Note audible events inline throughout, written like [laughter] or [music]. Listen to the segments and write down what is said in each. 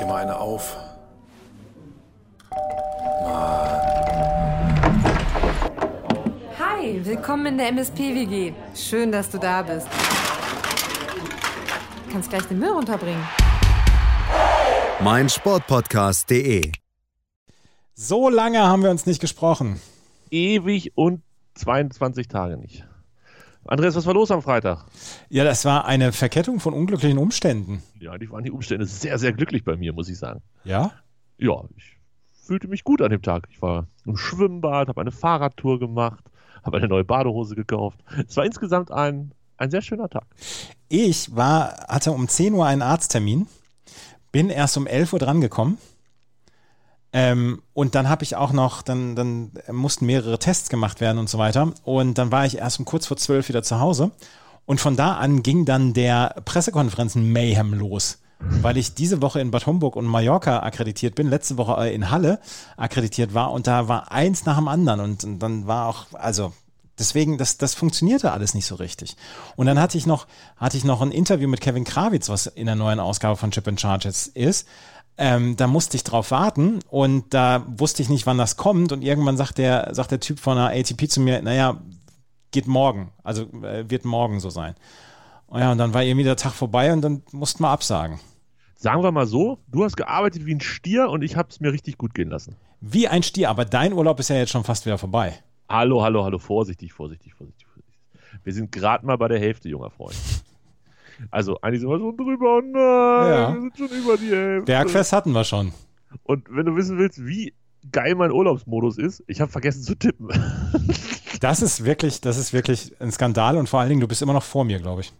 dir mal eine auf. Hi, willkommen in der MSP-WG. Schön, dass du da bist. Du kannst gleich den Müll runterbringen. mein Sportpodcast.de. So lange haben wir uns nicht gesprochen. ewig und 22 Tage nicht. Andreas, was war los am Freitag? Ja, das war eine Verkettung von unglücklichen Umständen. Ja, die waren die Umstände sehr, sehr glücklich bei mir, muss ich sagen. Ja? Ja, ich fühlte mich gut an dem Tag. Ich war im Schwimmbad, habe eine Fahrradtour gemacht, habe eine neue Badehose gekauft. Es war insgesamt ein, ein sehr schöner Tag. Ich war, hatte um 10 Uhr einen Arzttermin, bin erst um 11 Uhr drangekommen. Ähm, und dann habe ich auch noch, dann, dann mussten mehrere Tests gemacht werden und so weiter. Und dann war ich erst um kurz vor 12 wieder zu Hause. Und von da an ging dann der Pressekonferenzen-Mayhem los. Weil ich diese Woche in Bad Homburg und Mallorca akkreditiert bin, letzte Woche äh, in Halle akkreditiert war und da war eins nach dem anderen und, und dann war auch, also deswegen, das, das funktionierte alles nicht so richtig. Und dann hatte ich noch, hatte ich noch ein Interview mit Kevin Krawitz, was in der neuen Ausgabe von Chip and Charges ist. Ähm, da musste ich drauf warten und da wusste ich nicht, wann das kommt. Und irgendwann sagt der, sagt der Typ von der ATP zu mir, naja, geht morgen. Also äh, wird morgen so sein. Und ja, und dann war irgendwie der Tag vorbei und dann mussten wir absagen. Sagen wir mal so, du hast gearbeitet wie ein Stier und ich habe es mir richtig gut gehen lassen. Wie ein Stier, aber dein Urlaub ist ja jetzt schon fast wieder vorbei. Hallo, hallo, hallo, vorsichtig, vorsichtig, vorsichtig. vorsichtig. Wir sind gerade mal bei der Hälfte, junger Freund. Also, eigentlich sind wir schon drüber. Oh nein, Ja. wir sind schon über die Hälfte. Bergfest hatten wir schon. Und wenn du wissen willst, wie geil mein Urlaubsmodus ist, ich habe vergessen zu tippen. [laughs] Das ist wirklich, das ist wirklich ein Skandal und vor allen Dingen, du bist immer noch vor mir, glaube ich.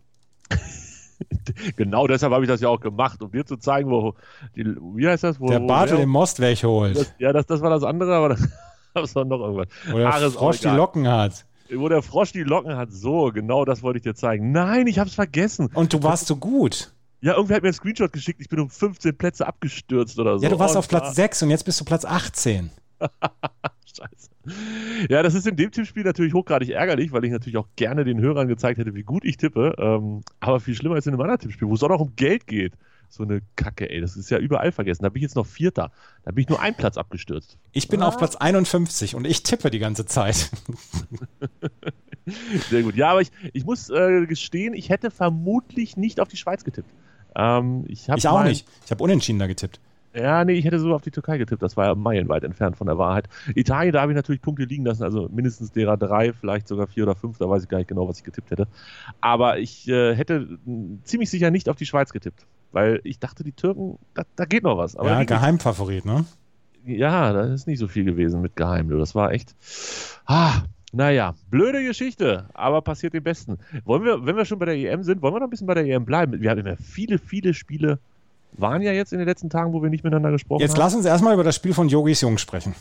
[laughs] genau deshalb habe ich das ja auch gemacht, um dir zu zeigen, wo die, wie heißt das? Wo, Der Bartel den Most wegholt. das, Ja, das, das war das andere, aber das, das war noch irgendwas. Wo der Ach, Frosch die. Locken hat. Wo der Frosch die Locken hat, so, genau das wollte ich dir zeigen. Nein, ich habe es vergessen. Und du warst so gut. Ja, irgendwer hat mir einen Screenshot geschickt, ich bin um 15 Plätze abgestürzt oder so. Ja, du warst Und auf Platz war- 6 und jetzt bist du Platz 18. [laughs] Scheiße. Ja, das ist in dem Tippspiel natürlich hochgradig ärgerlich, weil ich natürlich auch gerne den Hörern gezeigt hätte, wie gut ich tippe. Ähm, aber viel schlimmer ist in einem anderen Tippspiel, wo es auch noch um Geld geht. So eine Kacke, ey. Das ist ja überall vergessen. Da bin ich jetzt noch Vierter. Da bin ich nur einen Platz abgestürzt. Ich bin auf Platz 51 und ich tippe die ganze Zeit. [laughs] Sehr gut. Ja, aber ich, ich muss äh, gestehen, ich hätte vermutlich nicht auf die Schweiz getippt. Ähm, ich Ich auch nicht. Ich habe unentschieden da getippt. Ja, nee, ich hätte so auf die Türkei getippt. Das war ja meilenweit entfernt von der Wahrheit. Italien, da habe ich natürlich Punkte liegen lassen, also mindestens derer drei, vielleicht sogar vier oder fünf. Da weiß ich gar nicht genau, was ich getippt hätte. Aber ich äh, hätte mh, ziemlich sicher nicht auf die Schweiz getippt, weil ich dachte, die Türken, da, da geht noch was. Aber ja, Geheimfavorit, ne? ja, da ist nicht so viel gewesen mit Geheim. Das war echt. Ah, naja, blöde Geschichte, aber passiert dem Besten. Wollen wir, wenn wir schon bei der EM sind, wollen wir noch ein bisschen bei der EM bleiben? Wir haben immer viele, viele Spiele. Waren ja jetzt in den letzten Tagen, wo wir nicht miteinander gesprochen Jetzt haben. lass uns erstmal über das Spiel von Yogis Jung sprechen.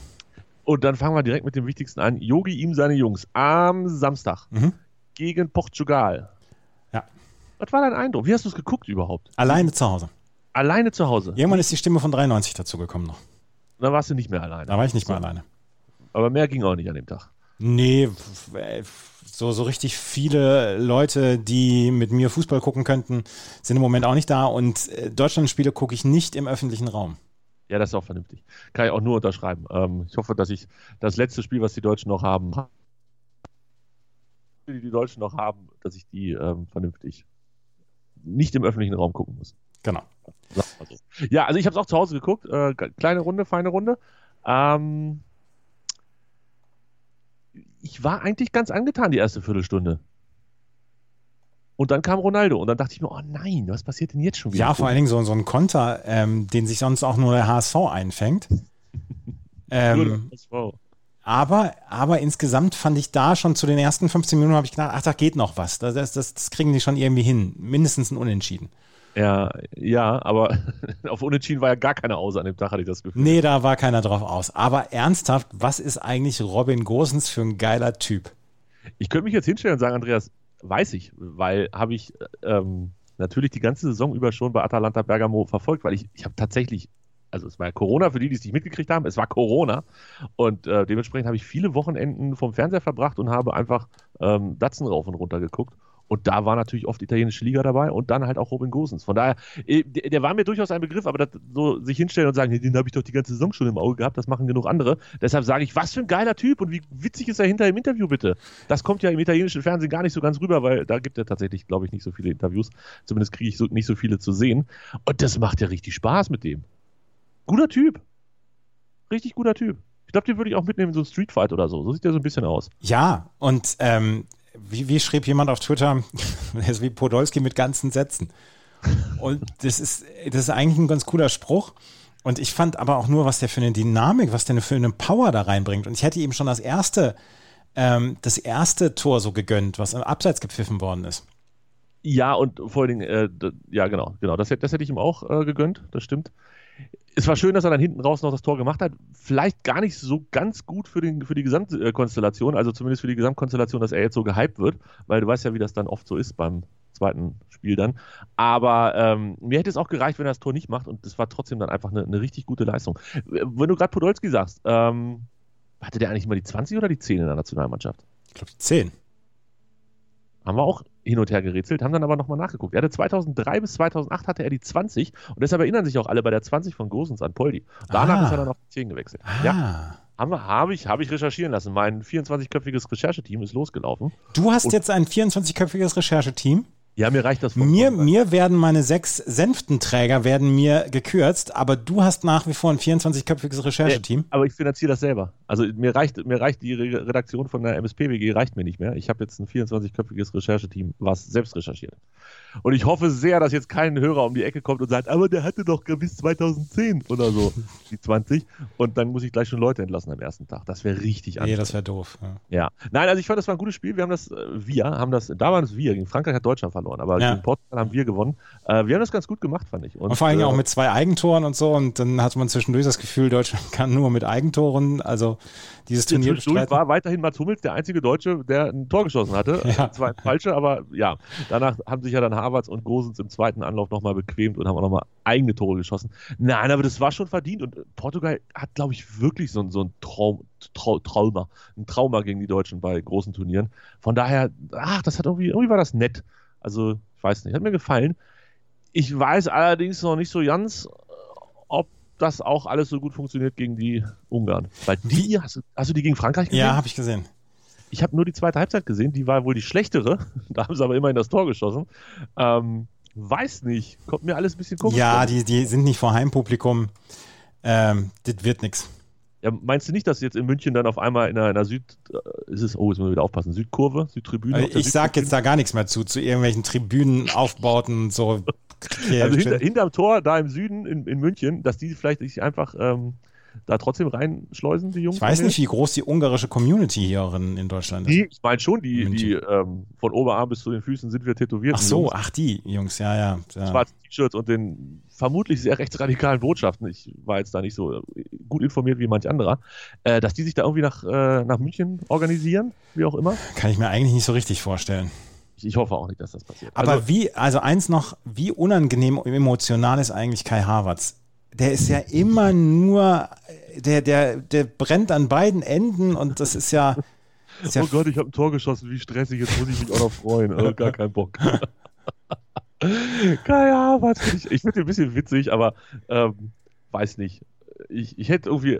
Und dann fangen wir direkt mit dem Wichtigsten an. Yogi, ihm seine Jungs am Samstag Mhm. gegen Portugal. Was war dein Eindruck? Wie hast du es geguckt überhaupt? Alleine zu Hause. Alleine zu Hause. Irgendwann ist die Stimme von 93 dazu gekommen noch. Da warst du nicht mehr alleine. Da war ich nicht mehr alleine. Aber mehr ging auch nicht an dem Tag. Nee, so, so richtig viele Leute, die mit mir Fußball gucken könnten, sind im Moment auch nicht da. Und äh, Deutschlandspiele gucke ich nicht im öffentlichen Raum. Ja, das ist auch vernünftig. Kann ich auch nur unterschreiben. Ähm, ich hoffe, dass ich das letzte Spiel, was die Deutschen noch haben, die die Deutschen noch haben, dass ich die ähm, vernünftig nicht im öffentlichen Raum gucken muss. Genau. Ja, also ich habe es auch zu Hause geguckt. Äh, kleine Runde, feine Runde. Ähm, ich war eigentlich ganz angetan die erste Viertelstunde. Und dann kam Ronaldo und dann dachte ich mir, oh nein, was passiert denn jetzt schon wieder? Ja, vor allen Dingen so, so ein Konter, ähm, den sich sonst auch nur der HSV einfängt. [laughs] Ähm, Wow. Aber, aber insgesamt fand ich da schon zu den ersten 15 Minuten, habe ich gedacht, ach, da geht noch was. Das, das, das, kriegen die schon irgendwie hin. Mindestens ein Unentschieden. Ja, ja, aber [laughs] auf Unentschieden war ja gar keine aus an dem Tag, hatte ich das Gefühl. Nee, da war keiner drauf aus. Aber ernsthaft, was ist eigentlich Robin Gosens für ein geiler Typ? Ich könnte mich jetzt hinstellen und sagen, Andreas, weiß ich, weil habe ich ähm, natürlich die ganze Saison über schon bei Atalanta Bergamo verfolgt, weil ich, ich habe tatsächlich, also es war Corona, für die, die es nicht mitgekriegt haben, es war Corona und äh, dementsprechend habe ich viele Wochenenden vom Fernseher verbracht und habe einfach ähm, Datsen rauf und runter geguckt Und da war natürlich oft italienische Liga dabei und dann halt auch Robin Gosens. Von daher, äh, der, war mir durchaus ein Begriff, aber das, so sich hinstellen und sagen, den habe ich doch die ganze Saison schon im Auge gehabt, das machen genug andere. Deshalb sage ich, was für ein geiler Typ und wie witzig ist er hinter im Interview bitte. Das kommt ja im italienischen Fernsehen gar nicht so ganz rüber, weil da gibt er tatsächlich, glaube ich, nicht so viele Interviews. Zumindest kriege ich so, nicht so viele zu sehen. Und das macht ja richtig Spaß mit dem. Guter Typ. Richtig guter Typ. Ich glaube, den würde ich auch mitnehmen in so ein Streetfight oder so. So sieht der so ein bisschen aus. Ja, und ähm, wie, wie schrieb jemand auf Twitter, [laughs] er ist wie Podolski mit ganzen Sätzen. Und das ist, das ist eigentlich ein ganz cooler Spruch. Und ich fand aber auch nur, was der für eine Dynamik, was der für eine Power da reinbringt. Und ich hätte ihm schon das erste, ähm, das erste Tor so gegönnt, was im Abseits gepfiffen worden ist. Ja, und vor allen Dingen, äh, ja, genau, genau. Das, das hätte ich ihm auch äh, gegönnt, das stimmt es war schön, dass er dann hinten raus noch das Tor gemacht hat. Vielleicht gar nicht so ganz gut für, den, für die Gesamtkonstellation, also zumindest für die Gesamtkonstellation, dass er jetzt so gehypt wird, weil du weißt ja, wie das dann oft so ist beim zweiten Spiel dann. Aber ähm, mir hätte es auch gereicht, wenn er das Tor nicht macht und das war trotzdem dann einfach eine, eine richtig gute Leistung. Wenn du gerade Podolski sagst, ähm, hatte der eigentlich immer die 20 oder die 10 in der Nationalmannschaft? Ich glaube die 10 haben wir auch hin und her gerätselt, haben dann aber nochmal nachgeguckt. Er hatte 2003 bis 2008 hatte er die 20 und deshalb erinnern sich auch alle bei der 20 von Gosens an Poldi. Danach ah. ist er dann auf die 10 gewechselt. Ah. Ja. Habe hab ich, hab ich recherchieren lassen. Mein 24-köpfiges Rechercheteam ist losgelaufen. Du hast und jetzt ein 24-köpfiges Rechercheteam? Ja, mir reicht das mir, mir werden meine sechs Senftenträger werden mir gekürzt, aber du hast nach wie vor ein 24-köpfiges Rechercheteam. aber ich finanziere das selber. Also mir reicht, mir reicht die Redaktion von der MSPWG reicht mir nicht mehr. Ich habe jetzt ein 24-köpfiges Rechercheteam, was selbst recherchiert. Und ich hoffe sehr, dass jetzt kein Hörer um die Ecke kommt und sagt, aber der hatte doch bis 2010 oder so, [laughs] die 20. Und dann muss ich gleich schon Leute entlassen am ersten Tag. Das wäre richtig Nee, das wäre doof. Ja. ja. Nein, also ich fand, das war ein gutes Spiel. Wir haben das, äh, wir haben das, da waren es wir, gegen Frankreich hat Deutschland verloren, aber ja. gegen Portugal haben wir gewonnen. Äh, wir haben das ganz gut gemacht, fand ich. Und, und vor allem äh, auch mit zwei Eigentoren und so. Und dann hat man zwischendurch das Gefühl, Deutschland [laughs] kann nur mit Eigentoren, also dieses Turnier bestreiten. war weiterhin Mats Hummels der einzige Deutsche, der ein Tor geschossen hatte. [laughs] Ja. Zwar ein falsche, aber ja. Danach haben sich ja dann Havertz und Gosens im zweiten Anlauf nochmal bequemt und haben auch nochmal eigene Tore geschossen. Nein, aber das war schon verdient und Portugal hat, glaube ich, wirklich so, so ein Traum, Trau, Trauma, ein Trauma gegen die Deutschen bei großen Turnieren. Von daher, ach, das hat irgendwie, irgendwie war das nett. Also, ich weiß nicht, hat mir gefallen. Ich weiß allerdings noch nicht so ganz, ob das auch alles so gut funktioniert gegen die Ungarn. Weil die, hast, hast du die gegen Frankreich gesehen? Ja, habe ich gesehen. Ich habe nur die zweite Halbzeit gesehen, die war wohl die schlechtere. [laughs] da haben sie aber immerhin das Tor geschossen. Ähm, weiß nicht, kommt mir alles ein bisschen komisch Ja, die, die sind nicht vor Heimpublikum. Ähm, das wird nichts. Ja, meinst du nicht, dass jetzt in München dann auf einmal in einer, in einer Süd, äh, ist es, oh, jetzt müssen wir wieder aufpassen, Südkurve, Südtribüne? Also ich sag jetzt da gar nichts mehr zu, zu irgendwelchen Tribünenaufbauten so. also hinter, hinterm Tor da im Süden in, in München, dass die vielleicht sich einfach ähm, da trotzdem reinschleusen, die Jungs? Ich weiß nicht, wie groß die ungarische Community hier in, Deutschland ist. Die, ich meine schon, die, die ähm, von Oberarm bis zu den Füßen sind wir tätowiert. Ach so, Jungs. ach die Jungs, ja, ja. ja. Schwarze T-Shirts und den vermutlich sehr rechtsradikalen Botschaften. Ich war jetzt da nicht so gut informiert wie manch anderer. Äh, dass die sich da irgendwie nach, äh, nach München organisieren, wie auch immer. Kann ich mir eigentlich nicht so richtig vorstellen. Ich, hoffe auch nicht, dass das passiert. Aber also, wie, also eins noch, wie unangenehm emotional ist eigentlich Kai Havertz? Der ist ja immer nur, der, der, der brennt an beiden Enden und das ist ja. Ist ja oh Gott, ich habe ein Tor geschossen, wie stressig, jetzt muss ich mich auch noch freuen. Also gar keinen Bock. [laughs] Keine Ahnung, ich, ich finde ein bisschen witzig, aber ähm, weiß nicht. Ich, ich hätte irgendwie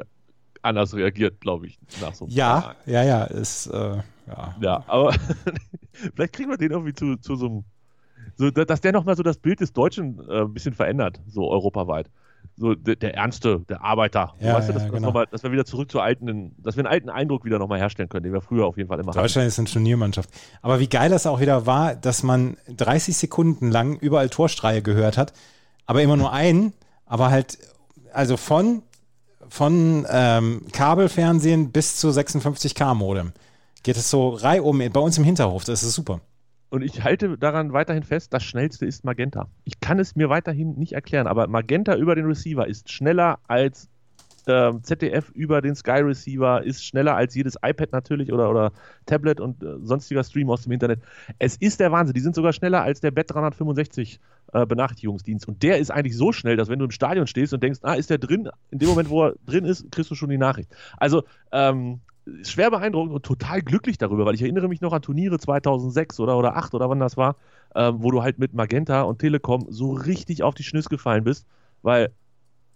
anders reagiert, glaube ich, nach so einem Ja, Tag. ja, ja, ist, äh, ja. Ja, aber [laughs] vielleicht kriegen wir den irgendwie zu, zu so einem, so, dass der nochmal so das Bild des Deutschen äh, ein bisschen verändert, so europaweit so der, der Ernste, der Arbeiter. Ja, weißt du, dass, ja, genau. mal, dass, wir wieder zurück zu alten, dass wir einen alten Eindruck wieder nochmal herstellen können, den wir früher auf jeden Fall immer hatten. Deutschland ist eine Turniermannschaft. Aber wie geil das auch wieder war, dass man 30 Sekunden lang überall Torstreie gehört hat, aber immer nur einen, aber halt, also von, von ähm, Kabelfernsehen bis zu 56K-Modem geht es so reihum bei uns im Hinterhof. Das ist super. Und ich halte daran weiterhin fest, das schnellste ist Magenta. Ich kann es mir weiterhin nicht erklären, aber Magenta über den Receiver ist schneller als ähm, ZDF über den Sky Receiver, ist schneller als jedes iPad natürlich oder, oder Tablet und äh, sonstiger Stream aus dem Internet. Es ist der Wahnsinn. Die sind sogar schneller als der Bet 365 äh, Benachrichtigungsdienst. Und der ist eigentlich so schnell, dass wenn du im Stadion stehst und denkst, ah, ist der drin? In dem Moment, wo er drin ist, kriegst du schon die Nachricht. Also, ähm, schwer beeindruckend und total glücklich darüber, weil ich erinnere mich noch an Turniere 2006 oder, oder 8 oder wann das war, ähm, wo du halt mit Magenta und Telekom so richtig auf die Schnüsse gefallen bist, weil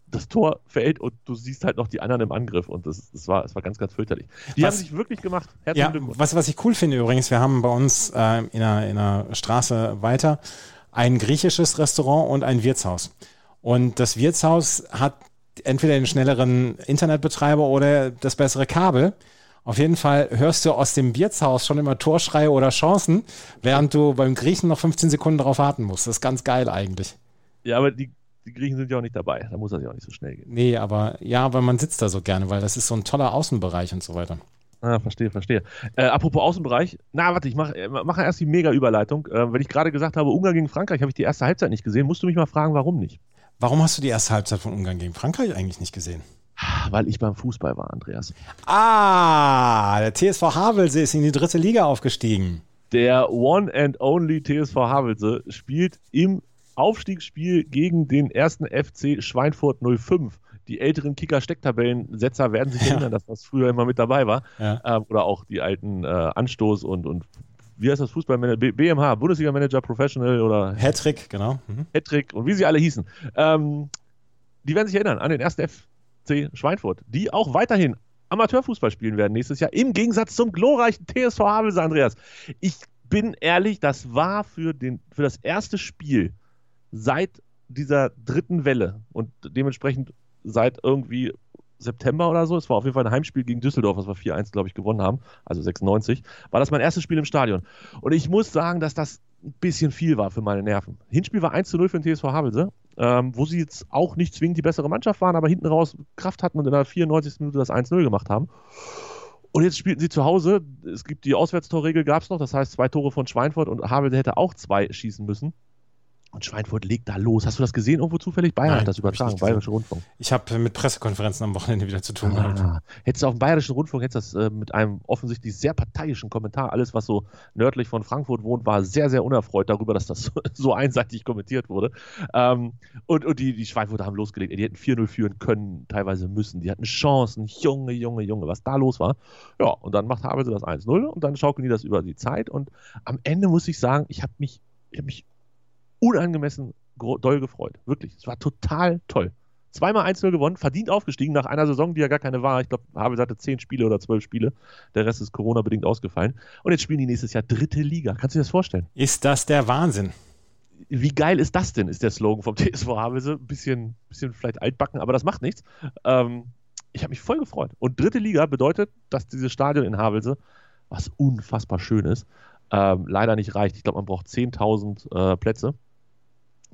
das Tor fällt und du siehst halt noch die anderen im Angriff und das, das, war, das war ganz, ganz fürchterlich. Die was, haben sich wirklich gemacht. Herzlichen ja, Glückwunsch. Was, was ich cool finde übrigens, wir haben bei uns äh, in, einer, in einer Straße weiter ein griechisches Restaurant und ein Wirtshaus. Und das Wirtshaus hat entweder den schnelleren Internetbetreiber oder das bessere Kabel. Auf jeden Fall hörst du aus dem Wirtshaus schon immer Torschreie oder Chancen, während du beim Griechen noch 15 Sekunden darauf warten musst. Das ist ganz geil eigentlich. Ja, aber die, die Griechen sind ja auch nicht dabei. Da muss das ja auch nicht so schnell gehen. Nee, aber ja, aber man sitzt da so gerne, weil das ist so ein toller Außenbereich und so weiter. Ah, verstehe, verstehe. Äh, apropos Außenbereich, na, warte, ich mache äh, mach erst die Mega-Überleitung. Äh, wenn ich gerade gesagt habe, Ungarn gegen Frankreich, habe ich die erste Halbzeit nicht gesehen. Musst du mich mal fragen, warum nicht? Warum hast du die erste Halbzeit von Ungarn gegen Frankreich eigentlich nicht gesehen? Weil ich beim Fußball war, Andreas. Ah, der TSV Havelse ist in die dritte Liga aufgestiegen. Der One and Only TSV Havelse spielt im Aufstiegsspiel gegen den ersten FC Schweinfurt 05 die älteren Kicker-Stecktabellensetzer werden sich ja. erinnern, dass das früher immer mit dabei war. Ja. Ähm, oder auch die alten äh, Anstoß und, und wie heißt das Fußballmanager? BMH, Bundesliga-Manager Professional oder Hattrick, genau. Mhm. Hattrick und wie sie alle hießen. Ähm, die werden sich erinnern an den ersten FC Schweinfurt, die auch weiterhin Amateurfußball spielen werden nächstes Jahr, im Gegensatz zum glorreichen TSV Havelse, Andreas. Ich bin ehrlich, das war für, den, für das erste Spiel seit dieser dritten Welle und dementsprechend seit irgendwie September oder so, es war auf jeden Fall ein Heimspiel gegen Düsseldorf, was wir 4-1, glaube ich, gewonnen haben, also 96, war das mein erstes Spiel im Stadion. Und ich muss sagen, dass das ein bisschen viel war für meine Nerven. Hinspiel war 1 0 für den TSV Havelse, ähm, wo sie jetzt auch nicht zwingend die bessere Mannschaft waren, aber hinten raus Kraft hatten und in der 94. Minute das 1-0 gemacht haben. Und jetzt spielten sie zu Hause. Es gibt die Auswärtstorregel, gab es noch. Das heißt, zwei Tore von Schweinfurt und Havelse hätte auch zwei schießen müssen. Und Schweinfurt legt da los. Hast du das gesehen irgendwo zufällig? Bayern Nein, hat das übertragen, Bayerischer Rundfunk. Ich habe mit Pressekonferenzen am Wochenende wieder zu tun ah, gehabt. Hättest du auf dem Bayerischen Rundfunk, hättest das äh, mit einem offensichtlich sehr parteiischen Kommentar, alles was so nördlich von Frankfurt wohnt, war sehr, sehr unerfreut darüber, dass das so, [laughs] so einseitig kommentiert wurde. Ähm, und, und die, die Schweinfurter haben losgelegt. Die hätten 4-0 führen können, teilweise müssen. Die hatten Chancen. Junge, Junge, Junge, was da los war. Ja, und dann macht Havelse das 1-0 und dann schaukeln die das über die Zeit. Und am Ende muss ich sagen, ich habe mich, ich mich unangemessen doll gefreut. Wirklich. Es war total toll. Zweimal 1-0 gewonnen, verdient aufgestiegen nach einer Saison, die ja gar keine war. Ich glaube, Havels hatte zehn Spiele oder zwölf Spiele. Der Rest ist Corona-bedingt ausgefallen. Und jetzt spielen die nächstes Jahr dritte Liga. Kannst du dir das vorstellen? Ist das der Wahnsinn? Wie geil ist das denn, ist der Slogan vom [laughs] TSV Havelse. Ein bisschen, bisschen vielleicht altbacken, aber das macht nichts. Ähm, ich habe mich voll gefreut. Und dritte Liga bedeutet, dass dieses Stadion in Havelse, was unfassbar schön ist, ähm, leider nicht reicht. Ich glaube, man braucht 10.000 äh, Plätze.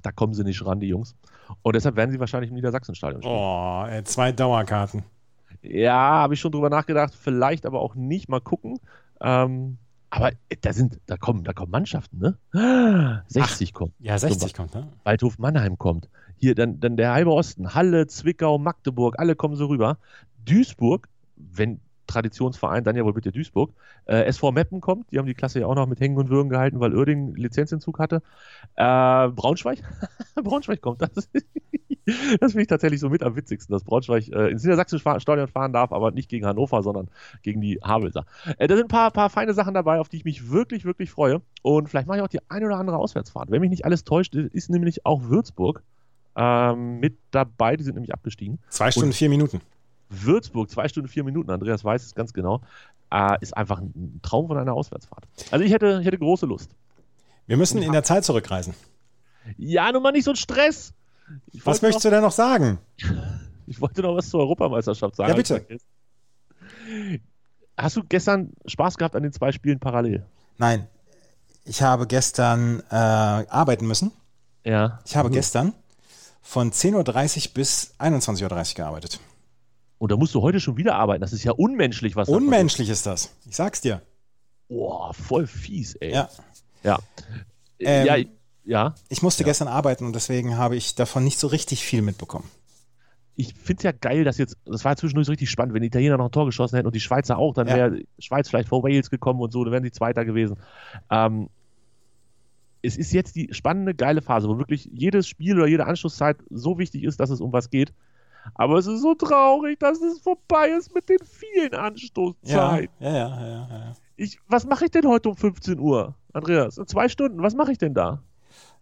Da kommen sie nicht ran, die Jungs. Und deshalb werden sie wahrscheinlich im Niedersachsenstadion spielen. Oh, ey, zwei Dauerkarten. Ja, habe ich schon drüber nachgedacht. Vielleicht aber auch nicht. Mal gucken. Ähm, aber da sind, da kommen, da kommen Mannschaften, ne? [gasps] 60 Ach, kommt. Ja, 60 kommt, ne? Waldhof Mannheim kommt. Hier dann, dann der halbe Osten, Halle, Zwickau, Magdeburg, alle kommen so rüber. Duisburg, wenn Traditionsverein, dann ja wohl bitte Duisburg. Äh, SV Meppen kommt, die haben die Klasse ja auch noch mit Hängen und Würgen gehalten, weil Uerdingen Lizenzentzug hatte. Äh, Braunschweig, [laughs] Braunschweig kommt. Das, [laughs] das finde ich tatsächlich so mit am witzigsten, dass Braunschweig äh, ins Niedersachsische Stadion fahren darf, aber nicht gegen Hannover, sondern gegen die Havelser. Äh, da sind ein paar, paar feine Sachen dabei, auf die ich mich wirklich, wirklich freue. Und vielleicht mache ich auch die eine oder andere Auswärtsfahrt. Wenn mich nicht alles täuscht, ist nämlich auch Würzburg ähm, mit dabei. Die sind nämlich abgestiegen. Zwei Stunden, und vier Minuten. Würzburg, zwei Stunden, vier Minuten, Andreas weiß es ganz genau, äh, ist einfach ein Traum von einer Auswärtsfahrt. Also ich hätte, ich hätte große Lust. Wir müssen in der Zeit zurückreisen. Ja, nun mal nicht so ein Stress. was möchtest noch, du denn noch sagen? [laughs] ich wollte noch was zur Europameisterschaft sagen. Ja, bitte. Hast du gestern Spaß gehabt an den zwei Spielen parallel? Nein. Ich habe gestern äh, arbeiten müssen. Ja. Ich habe mhm. gestern von 10.30 Uhr bis 21.30 Uhr gearbeitet. Und da musst du heute schon wieder arbeiten. Das ist ja unmenschlich, was Unmenschlich ist das. Ich sag's dir. Boah, voll fies, ey. Ja. Ja. Ähm, ja, ja. Ich musste ja. gestern arbeiten und deswegen habe ich davon nicht so richtig viel mitbekommen. Ich finde es ja geil, dass jetzt, das war zwischendurch so richtig spannend, wenn die Italiener noch ein Tor geschossen hätten und die Schweizer auch, dann wäre Schweiz vielleicht vor Wales gekommen und so, dann wären die Zweiter gewesen. Ähm, es ist jetzt die spannende, geile Phase, wo wirklich jedes Spiel oder jede Anschlusszeit so wichtig ist, dass es um was geht. Aber es ist so traurig, dass es vorbei ist mit den vielen Anstoßzeiten. Ja, ja, ja, ja, ja. Ich, was mache ich denn heute um 15 Uhr, Andreas? In zwei Stunden, was mache ich denn da?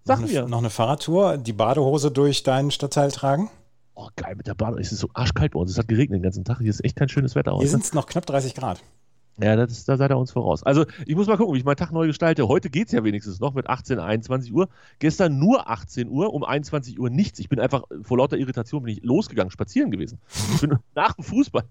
Sag noch mir. Eine, noch eine Fahrradtour, die Badehose durch deinen Stadtteil tragen? Oh, geil, mit der Bahn. Es ist so arschkalt bei uns. Es hat geregnet den ganzen Tag. Hier ist echt kein schönes Wetter. Hier heute. sind es noch knapp 30 Grad. Ja, das ist, da seid ihr uns voraus. Also, ich muss mal gucken, wie ich meinen Tag neu gestalte. Heute geht es ja wenigstens noch mit 18, 21 Uhr. Gestern nur 18 Uhr, um 21 Uhr nichts. Ich bin einfach vor lauter Irritation bin ich losgegangen, spazieren gewesen. Ich bin [laughs] nach dem Fußball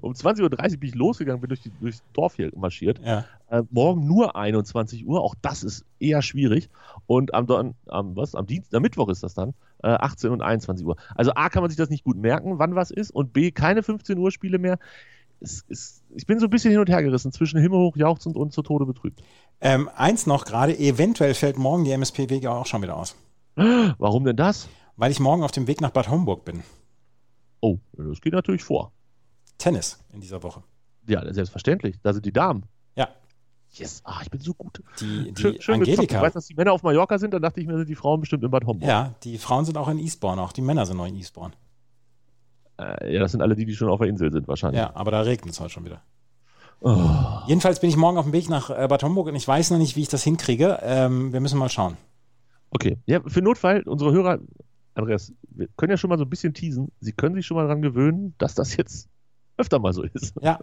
um 20.30 Uhr bin ich losgegangen, bin durch die, durchs Dorf hier marschiert. Ja. Äh, morgen nur 21 Uhr, auch das ist eher schwierig. Und am, Don am, was, am Dienstag, am Mittwoch ist das dann, äh, 18 und 21 Uhr. Also A kann man sich das nicht gut merken, wann was ist, und B keine 15 Uhr Spiele mehr. Es, es, ich bin so ein bisschen hin und her gerissen zwischen himmelhoch jauchzend und zu Tode betrübt. Ähm, eins noch gerade, eventuell fällt morgen die MSP-Wege auch schon wieder aus. Warum denn das? Weil ich morgen auf dem Weg nach Bad Homburg bin. Oh, das geht natürlich vor. Tennis in dieser Woche. Ja, selbstverständlich. Da sind die Damen. Ja. Yes, ah, ich bin so gut. Die, die Schön, schön. Angelika. Ich weiß, dass die Männer auf Mallorca sind, dann dachte ich mir, sind die Frauen bestimmt in Bad Homburg. Ja, die Frauen sind auch in Eastbourne, auch die Männer sind noch in Eastbourne. Äh, ja, das sind alle die, die schon auf der Insel sind, wahrscheinlich. Ja, aber da regnet es heute schon wieder. Oh. Jedenfalls bin ich morgen auf dem Weg nach äh, Bad Homburg und ich weiß noch nicht, wie ich das hinkriege. Ähm, wir müssen mal schauen. Okay. Ja, für Notfall, unsere Hörer, Andreas, wir können ja schon mal so ein bisschen teasen. Sie können sich schon mal daran gewöhnen, dass das jetzt öfter mal so ist. Ja,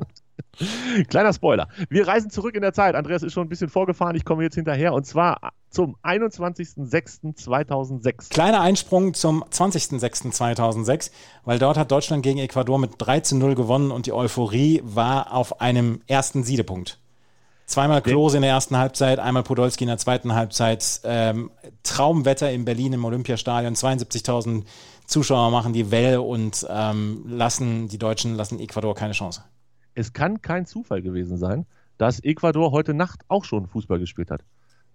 [laughs] Kleiner Spoiler. Wir reisen zurück in der Zeit. Andreas ist schon ein bisschen vorgefahren. Ich komme jetzt hinterher und zwar zum 21.06.2006. kleiner Einsprung zum 20.06.2006, weil dort hat Deutschland gegen Ecuador mit 3 zu 0 gewonnen und die Euphorie war auf einem ersten Siedepunkt. Zweimal Klose in der ersten Halbzeit, einmal Podolski in der zweiten Halbzeit. Ähm, Traumwetter in Berlin im Olympiastadion. 72.000 Zuschauer machen die Welle und ähm, lassen die Deutschen lassen Ecuador keine Chance. Es kann kein Zufall gewesen sein, dass Ecuador heute Nacht auch schon Fußball gespielt hat.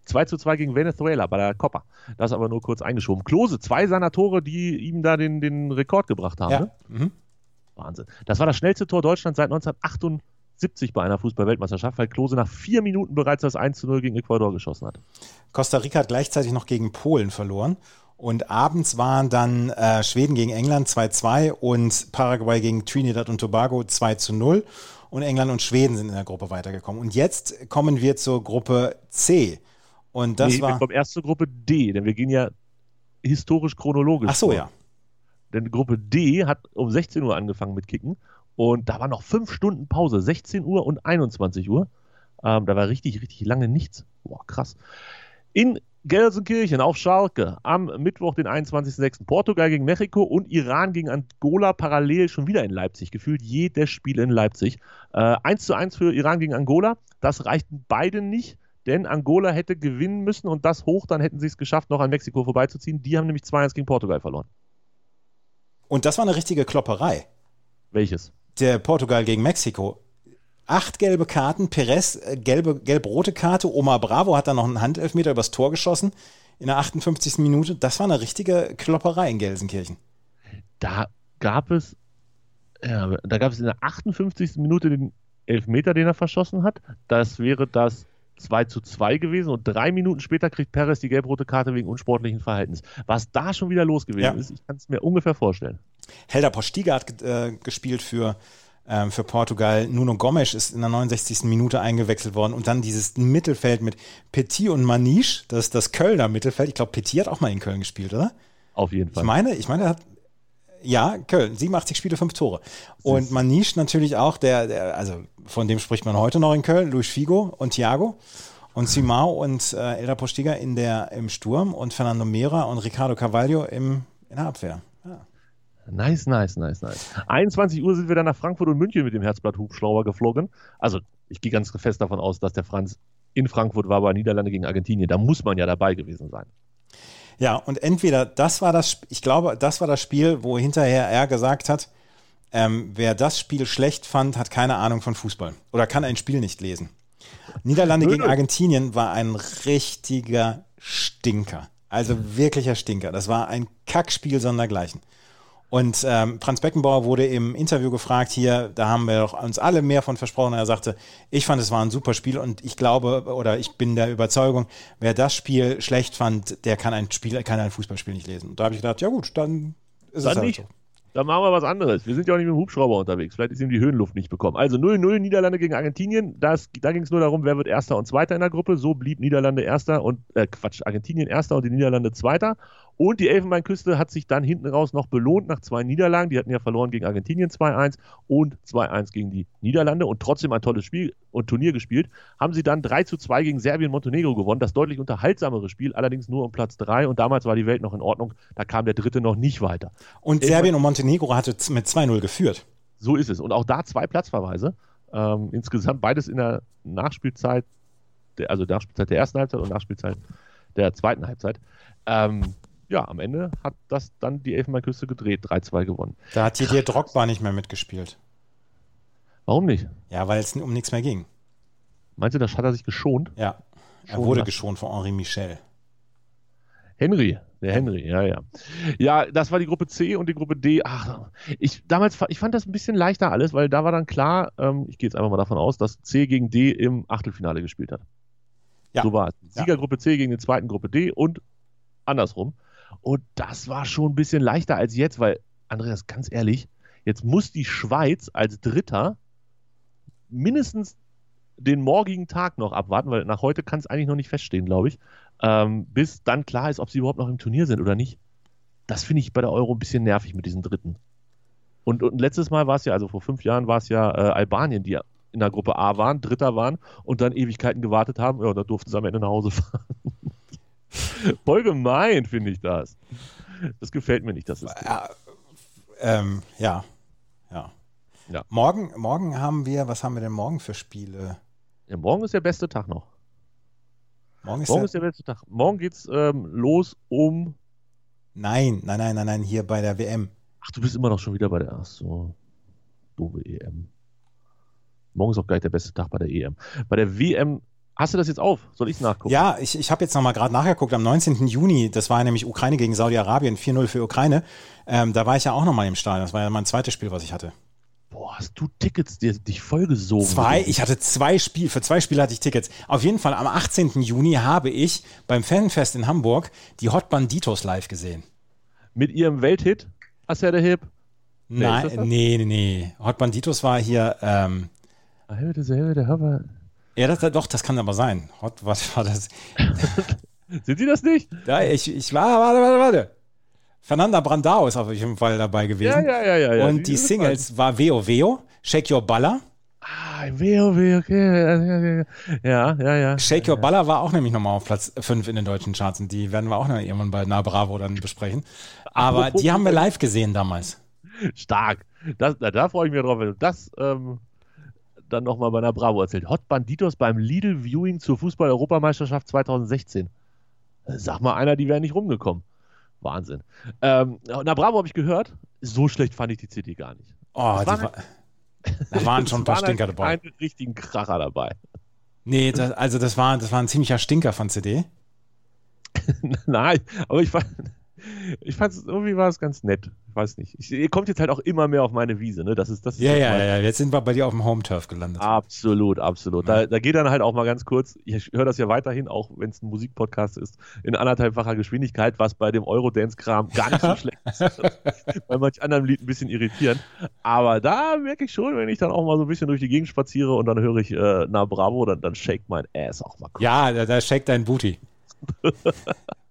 2 zu 2 gegen Venezuela bei der Copa. Das aber nur kurz eingeschoben. Klose, zwei seiner Tore, die ihm da den, den Rekord gebracht haben. Ja. Ne? Mhm. Wahnsinn. Das war das schnellste Tor Deutschlands seit 1978 bei einer Fußball-Weltmeisterschaft, weil Klose nach vier Minuten bereits das 1 zu 0 gegen Ecuador geschossen hat. Costa Rica hat gleichzeitig noch gegen Polen verloren. Und abends waren dann äh, Schweden gegen England 2-2 und Paraguay gegen Trinidad und Tobago 2 zu 0. Und England und Schweden sind in der Gruppe weitergekommen. Und jetzt kommen wir zur Gruppe C. Und das nee, wir war. kommen erst zur Gruppe D, denn wir gehen ja historisch chronologisch. Ach so, vor. ja. Denn Gruppe D hat um 16 Uhr angefangen mit Kicken und da war noch fünf Stunden Pause, 16 Uhr und 21 Uhr. Ähm, da war richtig, richtig lange nichts. Boah, krass. In Gelsenkirchen auf Schalke am Mittwoch, den 21.06. Portugal gegen Mexiko und Iran gegen Angola parallel schon wieder in Leipzig. Gefühlt jedes Spiel in Leipzig. Äh, 1 zu 1 für Iran gegen Angola. Das reichten beiden nicht, denn Angola hätte gewinnen müssen und das hoch, dann hätten sie es geschafft, noch an Mexiko vorbeizuziehen. Die haben nämlich 2-1 gegen Portugal verloren. Und das war eine richtige Klopperei. Welches? Der Portugal gegen Mexiko. Acht gelbe Karten, Perez, äh, gelbe, gelb-rote Karte, Omar Bravo hat dann noch einen Handelfmeter übers Tor geschossen in der 58. Minute. Das war eine richtige Klopperei in Gelsenkirchen. Da gab es, ja, da gab es in der 58. Minute den Elfmeter, den er verschossen hat. Das wäre das 2 zu 2 gewesen und drei Minuten später kriegt Perez die gelb-rote Karte wegen unsportlichen Verhaltens. Was da schon wieder los gewesen Ja. ist, ich kann es mir ungefähr vorstellen. Helder Postiga hat äh, gespielt für, für Portugal. Nuno Gomes ist in der 69. Minute eingewechselt worden. Und dann dieses Mittelfeld mit Petit und Maniche, das ist das Kölner Mittelfeld. Ich glaube, Petit hat auch mal in Köln gespielt, oder? Auf jeden Ich Fall. meine, ich meine, er hat. Ja, Köln, 87 Spiele, 5 Tore. Und Maniche natürlich auch, der, der, also von dem spricht man heute noch in Köln, Luis Figo und Thiago. Und Simao und äh, Elda Postiga in der, im Sturm und Fernando Mera und Ricardo Carvalho im, in der Abwehr. Nice, nice, nice, nice. 21 Uhr sind wir dann nach Frankfurt und München mit dem Herzblatt-Hubschrauber geflogen. Also, ich gehe ganz fest davon aus, dass der Franz in Frankfurt war bei Niederlande gegen Argentinien. Da muss man ja dabei gewesen sein. Ja, und entweder das war das, ich glaube, das war das Spiel, wo hinterher er gesagt hat, ähm, wer das Spiel schlecht fand, hat keine Ahnung von Fußball oder kann ein Spiel nicht lesen. Niederlande gegen. Argentinien war ein richtiger Stinker. Also wirklicher Stinker. Das war ein Kackspiel sondergleichen. Und ähm, Franz Beckenbauer wurde im Interview gefragt, hier, da haben wir doch uns alle mehr von versprochen. Er sagte, ich fand, es war ein super Spiel und ich glaube oder ich bin der Überzeugung, wer das Spiel schlecht fand, der kann ein Spiel, kann ein Fußballspiel nicht lesen. Und da habe ich gedacht, ja gut, dann ist es Dann halt nicht. so. Dann machen wir was anderes. Wir sind ja auch nicht mit dem Hubschrauber unterwegs. Vielleicht ist ihm die Höhenluft nicht bekommen. Also 0-0 Niederlande gegen Argentinien. Das, da ging es nur darum, wer wird Erster und Zweiter in der Gruppe. So blieb Niederlande Erster und, äh, Quatsch, Argentinien Erster und die Niederlande Zweiter. Und die Elfenbeinküste hat sich dann hinten raus noch belohnt nach zwei Niederlagen. Die hatten ja verloren gegen Argentinien 2-1 und 2-1 gegen die Niederlande und trotzdem ein tolles Spiel und Turnier gespielt. Haben sie dann 3-2 gegen Serbien-Montenegro gewonnen. Das deutlich unterhaltsamere Spiel, allerdings nur um Platz 3. Und damals war die Welt noch in Ordnung. Da kam der dritte noch nicht weiter. Und Serbien und Montenegro hatte mit 2-0 geführt. So ist es. Und auch da zwei Platzverweise. Ähm, insgesamt beides in der Nachspielzeit, der, also Nachspielzeit der ersten Halbzeit und Nachspielzeit der zweiten Halbzeit. Ähm, ja, am Ende hat das dann die Elfenbeinküste gedreht, 3-2 gewonnen. Da hat Didier Drogba nicht mehr mitgespielt. Warum nicht? Ja, weil es um nichts mehr ging. Meinst du, das hat er sich geschont? Ja, er Schon wurde lassen. geschont von Henri Michel. Henry, der Henry, ja, ja. Ja, das war die Gruppe C und die Gruppe D. Ach, ich damals, ich fand das ein bisschen leichter alles, weil da war dann klar, ähm, ich gehe jetzt einfach mal davon aus, dass C gegen D im Achtelfinale gespielt hat. Ja. So war es. Ja. Siegergruppe C gegen den zweiten Gruppe D und andersrum. Und das war schon ein bisschen leichter als jetzt, weil, Andreas, ganz ehrlich, jetzt muss die Schweiz als Dritter mindestens den morgigen Tag noch abwarten, weil nach heute kann es eigentlich noch nicht feststehen, glaube ich, ähm, bis dann klar ist, ob sie überhaupt noch im Turnier sind oder nicht. Das finde ich bei der Euro ein bisschen nervig mit diesen Dritten. Und, und letztes Mal war es ja, also vor fünf Jahren war es ja äh, Albanien, die in der Gruppe A waren, Dritter waren und dann Ewigkeiten gewartet haben. Ja, da durften sie am Ende nach Hause fahren. [laughs] Voll gemein, finde ich das. Das gefällt mir nicht, das ist. Ja, ähm, ja. Ja. Morgen, morgen haben wir, was haben wir denn morgen für Spiele? Ja, morgen ist der beste Tag noch. Morgen ist, Morgen der, ist der beste Tag. Morgen geht's ähm, los um. Nein, nein, nein, nein, nein, hier bei der WM. Ach, du bist immer noch schon wieder bei der. Ach so. Doofe EM. Morgen ist auch gleich der beste Tag bei der EM. Bei der WM. Hast du das jetzt auf? Soll ich nachgucken? Ja, ich, ich habe jetzt nochmal gerade nachgeguckt, am 19. Juni, das war nämlich Ukraine gegen Saudi-Arabien, 4-0 für Ukraine. Ähm, da war ich ja auch nochmal im Stadion. Das war ja mein zweites Spiel, was ich hatte. Boah, hast du Tickets dir, dich vollgesogen? Zwei, ich hatte zwei Spiele, für zwei Spiele hatte ich Tickets. Auf jeden Fall am 18. Juni habe ich beim Fanfest in Hamburg die Hot Banditos live gesehen. Mit ihrem Welthit? Hast du ja der Hip? Nein, nee, nee, nee. Hot Banditos war hier, ähm, Ah, ja, das, doch, das kann aber sein. Hot, was war das? [laughs] Sind sie das nicht? Da, ich, ich war, warte, warte, warte. Fernanda Brandao ist auf jeden Fall dabei gewesen. ja, ja, ja. ja. Und die Singles war Veo Veo, Shake Your Baller. Ah, WoW, okay. Ja, ja, ja. Shake Your Baller war auch nämlich nochmal auf Platz 5 in den deutschen Charts und die werden wir auch noch irgendwann bei Na Bravo dann besprechen. Aber die haben wir live gesehen damals. Stark. Das, da, da freue ich mich drauf, wenn du das ähm, dann nochmal bei einer Bravo erzählt. Hot Banditos beim Lidl Viewing zur Fußball-Europameisterschaft 2016. Sag mal einer, die wäre nicht rumgekommen. Wahnsinn. Ähm, na, Bravo habe ich gehört. So schlecht fand ich die CD gar nicht. Oh, Das waren war, da waren schon ein [laughs] paar waren Stinker halt dabei. Keine richtigen Kracher dabei. Nee, das, also das war, das war ein ziemlicher Stinker von CD. [laughs] Nein, aber ich fand, ich fand irgendwie war es ganz nett. Ich weiß nicht. Ich, ihr kommt jetzt halt auch immer mehr auf meine Wiese, ne? Das ist das. Ist Ja, ja, ja, jetzt sind wir bei dir auf dem Home-Turf gelandet. Absolut, absolut. Da, da geht dann halt auch mal ganz kurz, ich höre das ja weiterhin, auch wenn es ein Musikpodcast ist, in anderthalbfacher Geschwindigkeit, was bei dem Eurodance-Kram gar nicht so [laughs] schlecht ist. bei manch anderem Lied ein bisschen irritierend. Aber da merke ich schon, wenn ich dann auch mal so ein bisschen durch die Gegend spaziere und dann höre ich äh, Na Bravo, dann, dann shake mein Ass auch mal kurz. Ja, da, da shake dein Booty. [laughs]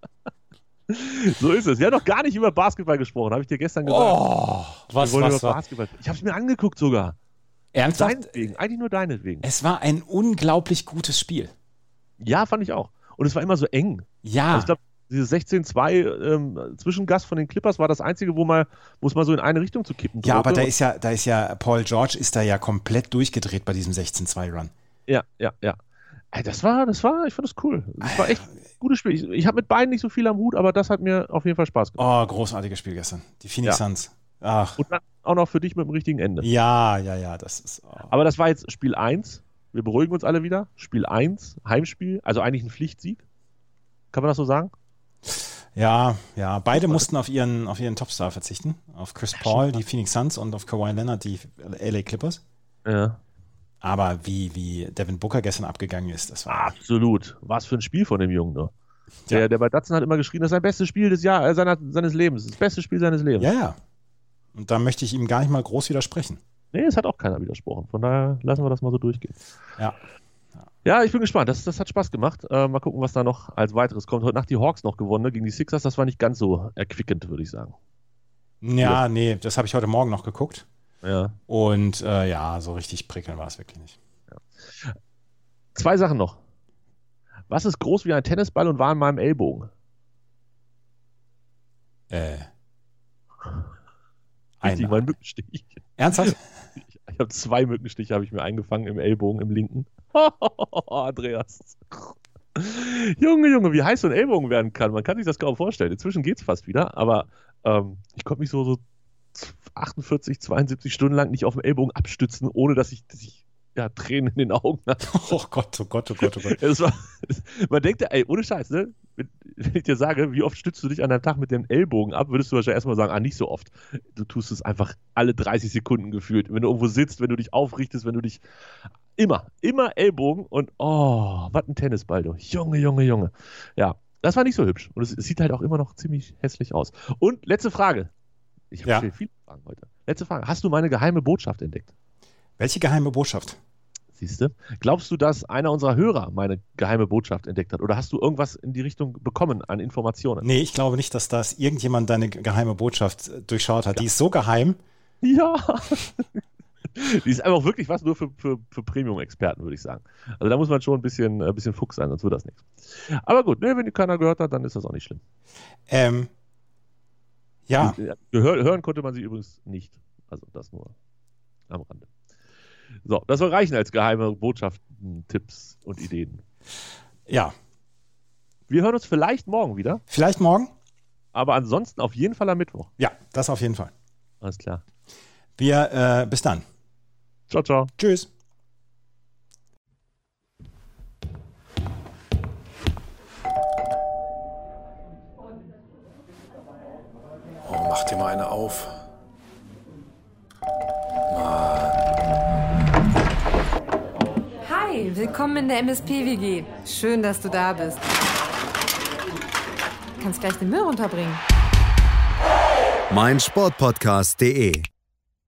So ist es. Wir haben noch gar nicht über Basketball gesprochen, habe ich dir gestern gesagt. Oh, was, Wir was? Basketball. Ich habe es mir angeguckt sogar. Ernsthaft? Deinetwegen, eigentlich nur deinetwegen. Es war ein unglaublich gutes Spiel. Ja, fand ich auch. Und es war immer so eng. Ja, Also ich glaube, dieses 16-2 ähm, Zwischengast von den Clippers war das einzige, wo mal, wo es mal so in eine Richtung zu kippen ja, aber da ist ja, da ist ja, Paul George ist da ja komplett durchgedreht bei diesem 16-2-Run. Ja, ja, ja. Ey, das war, das war, ich fand das cool. Das war echt gutes Spiel. Ich, ich habe mit beiden nicht so viel am Hut, aber das hat mir auf jeden Fall Spaß gemacht. Oh, großartiges Spiel gestern. Die Phoenix Ja. Suns. Ach, Und dann auch noch für dich mit dem richtigen Ende. ja, ja, ja, das ist. Oh. Aber das war jetzt Spiel 1. Wir beruhigen uns alle wieder. Spiel 1, Heimspiel, also eigentlich ein Pflichtsieg. Kann man das so sagen? Ja, ja, beide mussten auf ihren, auf ihren Topstar verzichten. Auf Chris Paul, die Phoenix Suns und auf Kawhi Leonard, die LA Clippers. Ja. Aber wie, wie Devin Booker gestern abgegangen ist, das war. Absolut. Was für ein Spiel von dem Jungen. Der, Ja. der bei Datsun hat immer geschrien, das ist sein bestes Spiel des Jahr, äh, seiner, seines Lebens. Das beste Spiel seines Lebens. Ja, ja. Und da möchte ich ihm gar nicht mal groß widersprechen. Nee, es hat auch keiner widersprochen. Von daher lassen wir das mal so durchgehen. Ja. Ja, ich bin gespannt. Das, das hat Spaß gemacht. Äh, mal gucken, was da noch als weiteres kommt. Heute Nacht die Hawks noch gewonnen ne, gegen die Sixers. Das war nicht ganz so erquickend, würde ich sagen. Ja, nee, das habe ich heute Morgen noch geguckt. Ja. Und äh, ja, so richtig prickeln war es wirklich nicht. Zwei Sachen noch. Was ist groß wie ein Tennisball und war in meinem Ellbogen? Äh. Richtig, Ein, mein Mückenstich. ernsthaft? [laughs] Ich, ich habe zwei Mückenstiche, habe ich mir eingefangen im Ellbogen, im linken. [laughs] Andreas. Junge, Junge, wie heiß so ein Ellbogen werden kann. Man kann sich das kaum vorstellen. Inzwischen geht es fast wieder, aber ähm, ich konnte mich so, so 48, 72 Stunden lang nicht auf dem Ellbogen abstützen, ohne dass ich, dass ich ja, Tränen in den Augen [laughs] hatte. Oh Gott, oh Gott, oh Gott, oh Gott. War, [laughs] man denkt, ey, ohne Scheiß, ne? Wenn, wenn ich dir sage, wie oft stützt du dich an einem Tag mit dem Ellbogen ab, würdest du wahrscheinlich erstmal sagen, ah, nicht so oft. Du tust es einfach alle 30 Sekunden gefühlt. Wenn du irgendwo sitzt, wenn du dich aufrichtest, wenn du dich. Immer, immer Ellbogen und oh, was ein Tennisball, du. Junge, Junge, Junge. Ja, das war nicht so hübsch. Und es, es sieht halt auch immer noch ziemlich hässlich aus. Und letzte Frage. Ich habe Ja. viele Fragen heute. Letzte Frage. Hast du meine geheime Botschaft entdeckt? Welche geheime Botschaft? Siehst du? Glaubst du, dass einer unserer Hörer meine geheime Botschaft entdeckt hat? Oder hast du irgendwas in die Richtung bekommen an Informationen? Nee, ich glaube nicht, dass das irgendjemand deine geheime Botschaft äh, durchschaut hat. Die ist so geheim. Ja. [laughs] Die ist einfach wirklich was nur für, für, für Premium-Experten, würde ich sagen. Also da muss man schon ein bisschen, ein bisschen Fuchs sein, sonst wird das nichts. Aber gut, ne, wenn die keiner gehört hat, dann ist das auch nicht schlimm. Ähm, ja, Gehör, hören konnte man sie übrigens nicht. Also das nur am Rande. So, das soll reichen als geheime Botschaften, Tipps und Ideen. ja. Wir hören uns vielleicht morgen wieder, Vielleicht morgen? aber ansonsten auf jeden Fall am Mittwoch. Ja, das auf jeden Fall. Alles klar. Wir, äh, bis dann. Ciao, ciao. Tschüss. Auf. Hi, willkommen in der MSP-WG. Schön, dass du da bist. Kannst gleich den Müll runterbringen. meinsportpodcast.de